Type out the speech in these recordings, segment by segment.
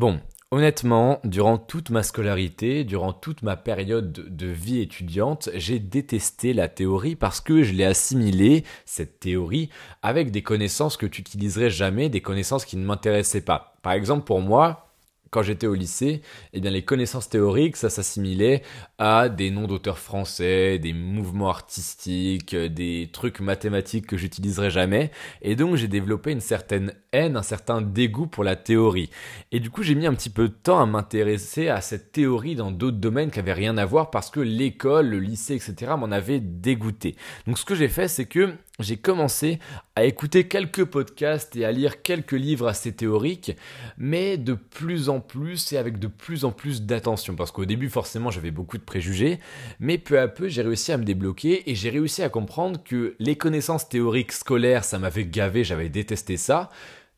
Bon, Honnêtement, durant toute ma scolarité, durant toute ma période de vie étudiante, j'ai détesté la théorie parce que je l'ai assimilée, cette théorie, avec des connaissances que tu utiliserais jamais, des connaissances qui ne m'intéressaient pas. Par exemple, pour moi, quand j'étais au lycée, eh bien les connaissances théoriques, ça s'assimilait à des noms d'auteurs français, des mouvements artistiques, des trucs mathématiques que j'utiliserai jamais. Et donc j'ai développé une certaine haine, un certain dégoût pour la théorie. Et du coup j'ai mis un petit peu de temps à m'intéresser à cette théorie dans d'autres domaines qui avaient rien à voir parce que l'école, le lycée, etc. m'en avait dégoûté. Donc ce que j'ai fait, c'est que j'ai commencé à écouter quelques podcasts et à lire quelques livres assez théoriques, mais de plus en plus et avec de plus en plus d'attention. Parce qu'au début, forcément, j'avais beaucoup de préjugés, mais peu à peu, j'ai réussi à me débloquer et j'ai réussi à comprendre que les connaissances théoriques scolaires, ça m'avait gavé, j'avais détesté ça.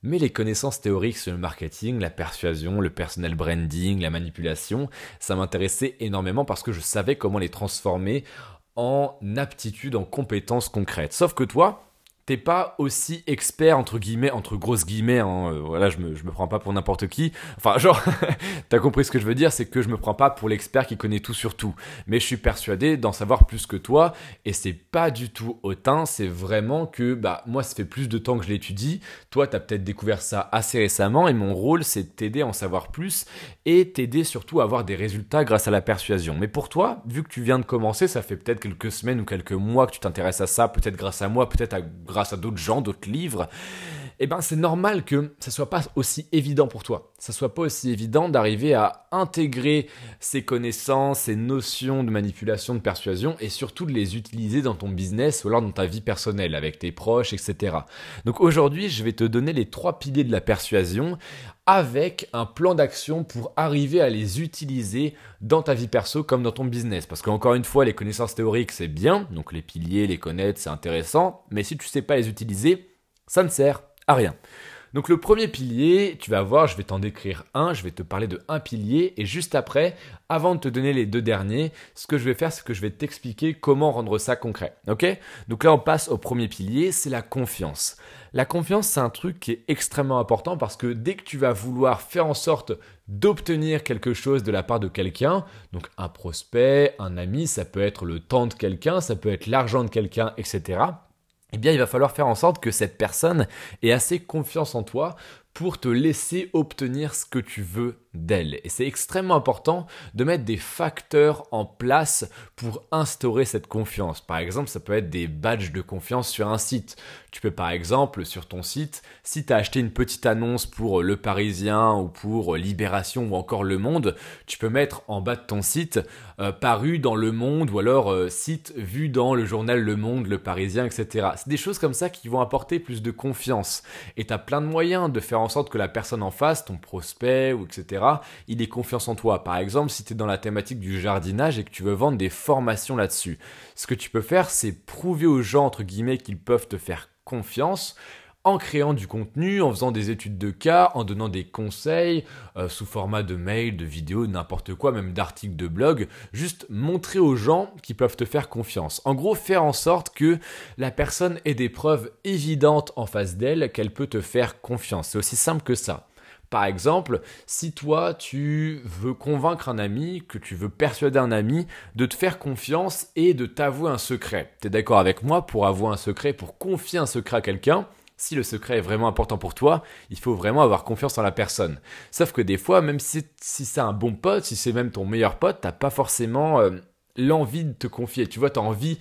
Mais les connaissances théoriques sur le marketing, la persuasion, le personal branding, la manipulation, ça m'intéressait énormément parce que je savais comment les transformer en aptitude, en compétences concrètes. Sauf que toi, t'es pas aussi expert entre guillemets entre grosses guillemets hein, euh, voilà je me me prends pas pour n'importe qui. Enfin genre t'as compris ce que je veux dire c'est que je me prends pas pour l'expert qui connaît tout sur tout. Mais je suis persuadé d'en savoir plus que toi et c'est pas du tout hautain c'est vraiment que bah moi ça fait plus de temps que je l'étudie. Toi t'as peut-être découvert ça assez récemment et mon rôle c'est de t'aider à en savoir plus et t'aider surtout à avoir des résultats grâce à la persuasion. Mais pour toi vu que tu viens de commencer ça fait peut-être quelques semaines ou quelques mois que tu t'intéresses à ça peut-être grâce à moi peut-être à grâce à d'autres gens, d'autres livres, eh ben c'est normal que ça soit pas aussi évident pour toi. Ça soit pas aussi évident d'arriver à intégrer ces connaissances, ces notions de manipulation, de persuasion et surtout de les utiliser dans ton business ou alors dans ta vie personnelle avec tes proches, etc. Donc aujourd'hui, je vais te donner les trois piliers de la persuasion avec un plan d'action pour arriver à les utiliser dans ta vie perso comme dans ton business. Parce qu'encore une fois, les connaissances théoriques, c'est bien, donc les piliers, les connaître, c'est intéressant, mais si tu ne sais pas les utiliser, ça ne sert rien. Donc le premier pilier, tu vas voir, je vais t'en décrire un, je vais te parler de un pilier et juste après, avant de te donner les deux derniers, ce que je vais faire, c'est que je vais t'expliquer comment rendre ça concret. Ok? Donc là, on passe au premier pilier, c'est la confiance. La confiance, c'est un truc qui est extrêmement important parce que dès que tu vas vouloir faire en sorte d'obtenir quelque chose de la part de quelqu'un, donc un prospect, un ami, ça peut être le temps de quelqu'un, ça peut être l'argent de quelqu'un, etc eh bien il va falloir faire en sorte que cette personne ait assez confiance en toi pour te laisser obtenir ce que tu veux d'elle. Et c'est extrêmement important de mettre des facteurs en place pour instaurer cette confiance. Par exemple, ça peut être des badges de confiance sur un site. Tu peux par exemple, sur ton site, si tu as acheté une petite annonce pour Le Parisien ou pour Libération ou encore Le Monde, tu peux mettre en bas de ton site euh, paru dans Le Monde ou alors euh, site vu dans le journal Le Monde, Le Parisien, etc. C'est des choses comme ça qui vont apporter plus de confiance. Et tu as plein de moyens de faire en sorte que la personne en face, ton prospect ou etc., il ait confiance en toi. Par exemple, si tu es dans la thématique du jardinage et que tu veux vendre des formations là-dessus, ce que tu peux faire, c'est prouver aux gens, entre guillemets, qu'ils peuvent te faire confiance en créant du contenu, en faisant des études de cas, en donnant des conseils euh, sous format de mail, de vidéo, n'importe quoi, même d'articles de blog, juste montrer aux gens qu'ils peuvent te faire confiance. En gros, faire en sorte que la personne ait des preuves évidentes en face d'elle qu'elle peut te faire confiance. C'est aussi simple que ça. Par exemple, si toi tu veux convaincre un ami, que tu veux persuader un ami de te faire confiance et de t'avouer un secret. Tu es d'accord avec moi pour avouer un secret, pour confier un secret à quelqu'un? Si le secret est vraiment important pour toi, il faut vraiment avoir confiance en la personne. Sauf que des fois, même si, c'est un bon pote, si c'est même ton meilleur pote, t'as pas forcément euh, l'envie de te confier. Tu vois, tu as envie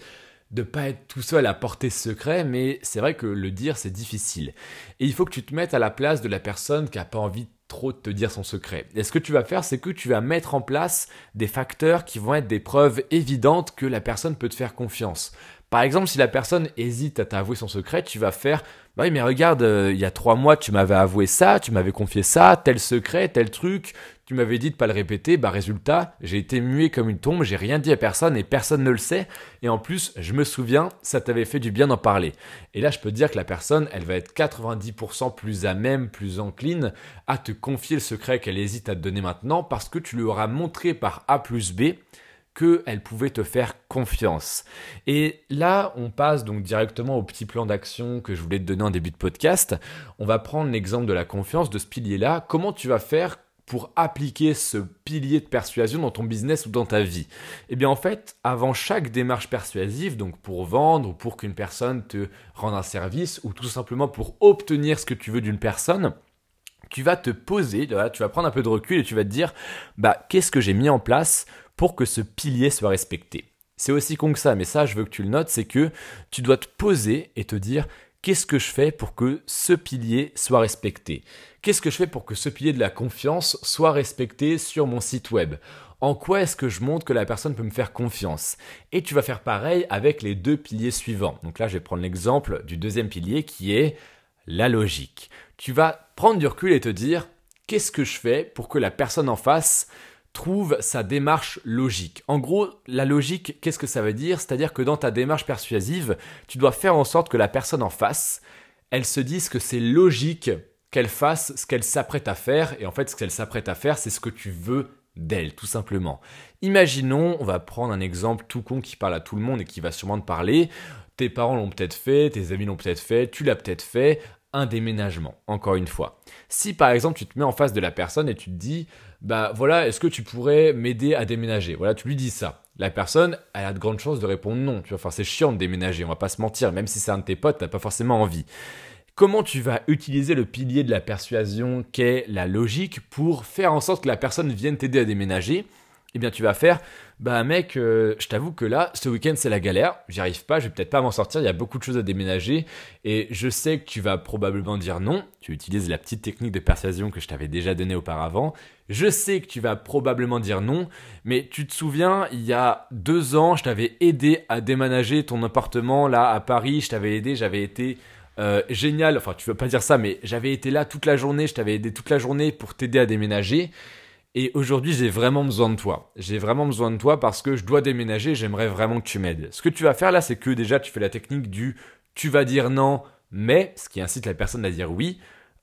de pas être tout seul à porter ce secret, mais c'est vrai que le dire c'est difficile. Et il faut que tu te mettes à la place de la personne qui a pas envie trop de te dire son secret. Et ce que tu vas faire, c'est que tu vas mettre en place des facteurs qui vont être des preuves évidentes que la personne peut te faire confiance. Par exemple, si la personne hésite à t'avouer son secret, tu vas faire bah oui, mais regarde, euh, il y a trois mois, tu m'avais avoué ça, tu m'avais confié ça, tel secret, tel truc, tu m'avais dit de pas le répéter, bah résultat, j'ai été muet comme une tombe, j'ai rien dit à personne et personne ne le sait. Et en plus, je me souviens, ça t'avait fait du bien d'en parler. Et là, je peux te dire que la personne, elle va être 90% plus à même, plus encline à te confier le secret qu'elle hésite à te donner maintenant parce que tu lui auras montré par A plus B qu'elle pouvait te faire confiance. Et là, on passe donc directement au petit plan d'action que je voulais te donner en début de podcast. On va prendre l'exemple de la confiance, de ce pilier-là. Comment tu vas faire pour appliquer ce pilier de persuasion dans ton business ou dans ta vie? Eh bien en fait, avant chaque démarche persuasive, donc pour vendre ou pour qu'une personne te rende un service ou tout simplement pour obtenir ce que tu veux d'une personne, tu vas te poser, tu vas prendre un peu de recul et tu vas te dire, bah qu'est-ce que j'ai mis en place pour que ce pilier soit respecté? C'est aussi con que ça, mais ça je veux que tu le notes, c'est que tu dois te poser et te dire, qu'est-ce que je fais pour que ce pilier soit respecté? Qu'est-ce que je fais pour que ce pilier de la confiance soit respecté sur mon site web? En quoi est-ce que je montre que la personne peut me faire confiance? Et tu vas faire pareil avec les deux piliers suivants. Donc là, je vais prendre l'exemple du deuxième pilier qui est la logique. Tu vas prendre du recul et te dire qu'est-ce que je fais pour que la personne en face trouve sa démarche logique? En gros, la logique, qu'est-ce que ça veut dire? C'est-à-dire que dans ta démarche persuasive, tu dois faire en sorte que la personne en face, elle se dise que c'est logique qu'elle fasse ce qu'elle s'apprête à faire, et en fait, ce qu'elle s'apprête à faire, c'est ce que tu veux d'elle, tout simplement. Imaginons, on va prendre un exemple tout con qui parle à tout le monde et qui va sûrement te parler. Tes parents l'ont peut-être fait, tes amis l'ont peut-être fait, tu l'as peut-être fait, un déménagement, encore une fois. Si par exemple tu te mets en face de la personne et tu te dis, bah voilà, est-ce que tu pourrais m'aider à déménager? Voilà, tu lui dis ça. La personne, elle a de grandes chances de répondre non. Tu vois, enfin c'est chiant de déménager, on va pas se mentir, même si c'est un de tes potes, t'as pas forcément envie. Comment tu vas utiliser le pilier de la persuasion qu'est la logique pour faire en sorte que la personne vienne t'aider à déménager? Eh bien tu vas faire, bah mec, euh, je t'avoue que là, ce week-end c'est la galère, j'y arrive pas, je vais peut-être pas m'en sortir, il y a beaucoup de choses à déménager, et je sais que tu vas probablement dire non, tu utilises la petite technique de persuasion que je t'avais déjà donnée auparavant, je sais que tu vas probablement dire non, mais tu te souviens, il y a deux ans, je t'avais aidé à déménager ton appartement là à Paris, je t'avais aidé, j'avais été... Euh, génial, enfin tu veux pas dire ça, mais j'avais été là toute la journée, je t'avais aidé toute la journée pour t'aider à déménager. Et aujourd'hui, j'ai vraiment besoin de toi. J'ai vraiment besoin de toi parce que je dois déménager, j'aimerais vraiment que tu m'aides. Ce que tu vas faire là, c'est que déjà, tu fais la technique du tu vas dire non, mais, ce qui incite la personne à dire oui.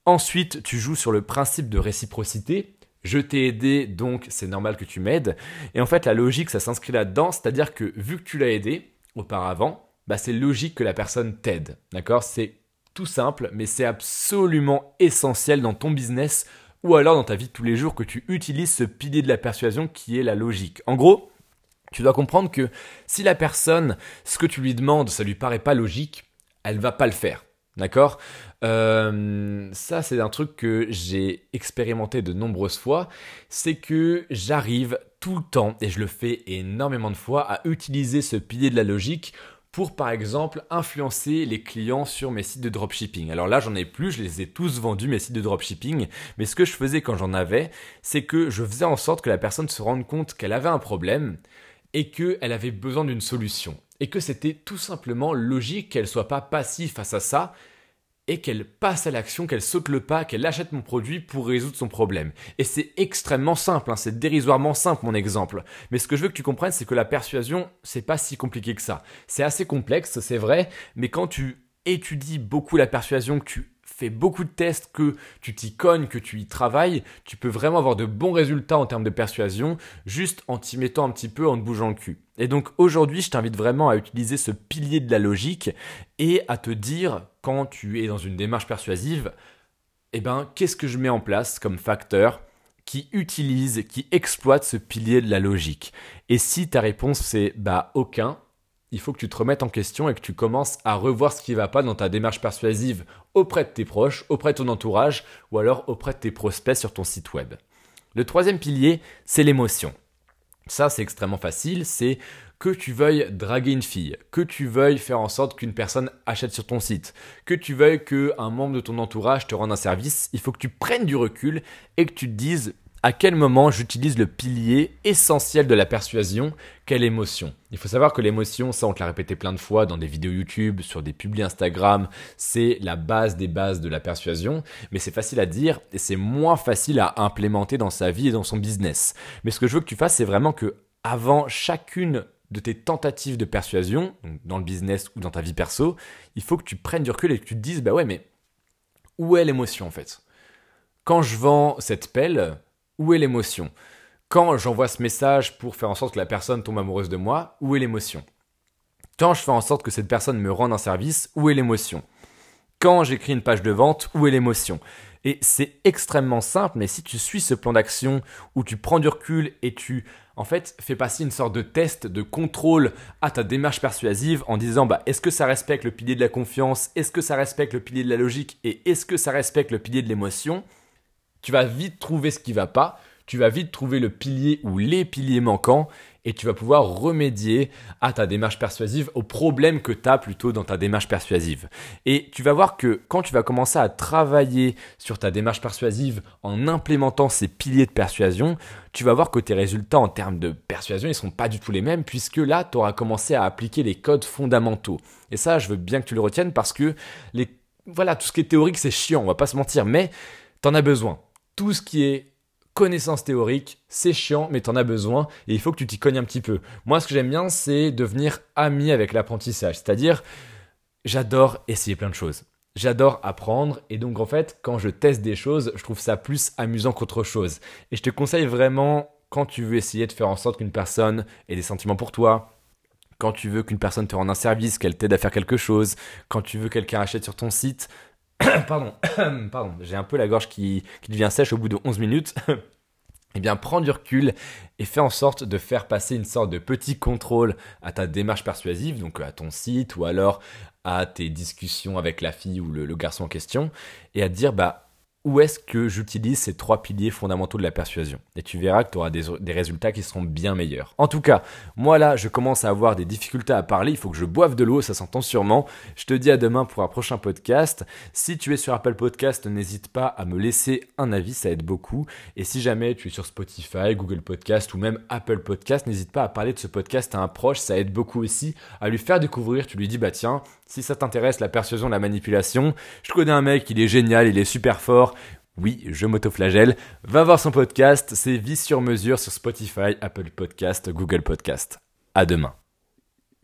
Ensuite, tu joues sur le principe de réciprocité. Je t'ai aidé, donc c'est normal que tu m'aides. Et en fait, la logique, ça s'inscrit là-dedans, c'est-à-dire que vu que tu l'as aidé auparavant, bah, c'est logique que la personne t'aide. D'accord? C'est tout simple, mais c'est absolument essentiel dans ton business ou alors dans ta vie de tous les jours que tu utilises ce pilier de la persuasion qui est la logique. En gros, tu dois comprendre que si la personne, ce que tu lui demandes, ça lui paraît pas logique, elle va pas le faire. D'accord? Euh, Ça, c'est un truc que j'ai expérimenté de nombreuses fois. C'est que j'arrive tout le temps, et je le fais énormément de fois, à utiliser ce pilier de la logique pour par exemple influencer les clients sur mes sites de dropshipping. Alors là, j'en ai plus, je les ai tous vendus mes sites de dropshipping, mais ce que je faisais quand j'en avais, c'est que je faisais en sorte que la personne se rende compte qu'elle avait un problème et qu'elle avait besoin d'une solution. Et que c'était tout simplement logique qu'elle soit pas passive face à ça, et qu'elle passe à l'action, qu'elle saute le pas, qu'elle achète mon produit pour résoudre son problème. Et c'est extrêmement simple, hein, c'est dérisoirement simple mon exemple. Mais ce que je veux que tu comprennes, c'est que la persuasion, c'est pas si compliqué que ça. C'est assez complexe, c'est vrai, mais quand tu étudies beaucoup la persuasion, que tu fais beaucoup de tests, que tu t'y cognes, que tu y travailles, tu peux vraiment avoir de bons résultats en termes de persuasion, juste en t'y mettant un petit peu, en te bougeant le cul. Et donc aujourd'hui, je t'invite vraiment à utiliser ce pilier de la logique et à te dire, quand tu es dans une démarche persuasive, eh ben, qu'est-ce que je mets en place comme facteur qui utilise, qui exploite ce pilier de la logique? Et si ta réponse c'est bah aucun, il faut que tu te remettes en question et que tu commences à revoir ce qui ne va pas dans ta démarche persuasive auprès de tes proches, auprès de ton entourage ou alors auprès de tes prospects sur ton site web. Le troisième pilier, c'est l'émotion. Ça, c'est extrêmement facile, c'est que tu veuilles draguer une fille, que tu veuilles faire en sorte qu'une personne achète sur ton site, que tu veuilles qu'un membre de ton entourage te rende un service, il faut que tu prennes du recul et que tu te dises à quel moment j'utilise le pilier essentiel de la persuasion, quelle émotion. Il faut savoir que l'émotion, ça on te l'a répété plein de fois dans des vidéos YouTube, sur des publics Instagram, c'est la base des bases de la persuasion, mais c'est facile à dire et c'est moins facile à implémenter dans sa vie et dans son business. Mais ce que je veux que tu fasses, c'est vraiment que avant chacune de tes tentatives de persuasion, dans le business ou dans ta vie perso, il faut que tu prennes du recul et que tu te dises, bah ouais, mais où est l'émotion en fait? Quand je vends cette pelle, où est l'émotion? Quand j'envoie ce message pour faire en sorte que la personne tombe amoureuse de moi, où est l'émotion? Quand je fais en sorte que cette personne me rende un service, où est l'émotion? Quand j'écris une page de vente, où est l'émotion? Et c'est extrêmement simple, mais si tu suis ce plan d'action où tu prends du recul et tu, en fait, fais passer une sorte de test de contrôle à ta démarche persuasive en disant, bah, est-ce que ça respecte le pilier de la confiance, est-ce que ça respecte le pilier de la logique? Et est-ce que ça respecte le pilier de l'émotion, tu vas vite trouver ce qui va pas, tu vas vite trouver le pilier ou les piliers manquants et tu vas pouvoir remédier à ta démarche persuasive, au problème que tu as plutôt dans ta démarche persuasive. Et tu vas voir que quand tu vas commencer à travailler sur ta démarche persuasive en implémentant ces piliers de persuasion, tu vas voir que tes résultats en termes de persuasion, ils sont pas du tout les mêmes puisque là, tu auras commencé à appliquer les codes fondamentaux. Et ça, je veux bien que tu le retiennes parce que les voilà, tout ce qui est théorique, c'est chiant, on va pas se mentir, mais tu en as besoin. Tout ce qui est connaissance théorique, c'est chiant, mais t'en as besoin et il faut que tu t'y cognes un petit peu. Moi, ce que j'aime bien, c'est devenir ami avec l'apprentissage. C'est-à-dire, j'adore essayer plein de choses. J'adore apprendre et donc en fait, quand je teste des choses, je trouve ça plus amusant qu'autre chose. Et je te conseille vraiment, quand tu veux essayer de faire en sorte qu'une personne ait des sentiments pour toi, quand tu veux qu'une personne te rende un service, qu'elle t'aide à faire quelque chose, quand tu veux que quelqu'un achète sur ton site, pardon, pardon, j'ai un peu la gorge qui, devient sèche au bout de 11 minutes. eh bien, prends du recul et fais en sorte de faire passer une sorte de petit contrôle à ta démarche persuasive, donc à ton site ou alors à tes discussions avec la fille ou le, garçon en question, et à dire, bah, où est-ce que j'utilise ces trois piliers fondamentaux de la persuasion? Et tu verras que tu auras des, résultats qui seront bien meilleurs. En tout cas, moi là, je commence à avoir des difficultés à parler, il faut que je boive de l'eau, ça s'entend sûrement. Je te dis à demain pour un prochain podcast. Si tu es sur Apple Podcast, n'hésite pas à me laisser un avis, ça aide beaucoup. Et si jamais tu es sur Spotify, Google Podcast ou même Apple Podcast, n'hésite pas à parler de ce podcast à un proche, ça aide beaucoup aussi à lui faire découvrir. Tu lui dis, bah tiens, si ça t'intéresse, la persuasion, la manipulation, je connais un mec, il est génial, il est super fort. Oui, je m'autoflagelle. Va voir son podcast, c'est Vie sur mesure sur Spotify, Apple Podcast, Google Podcast. À demain.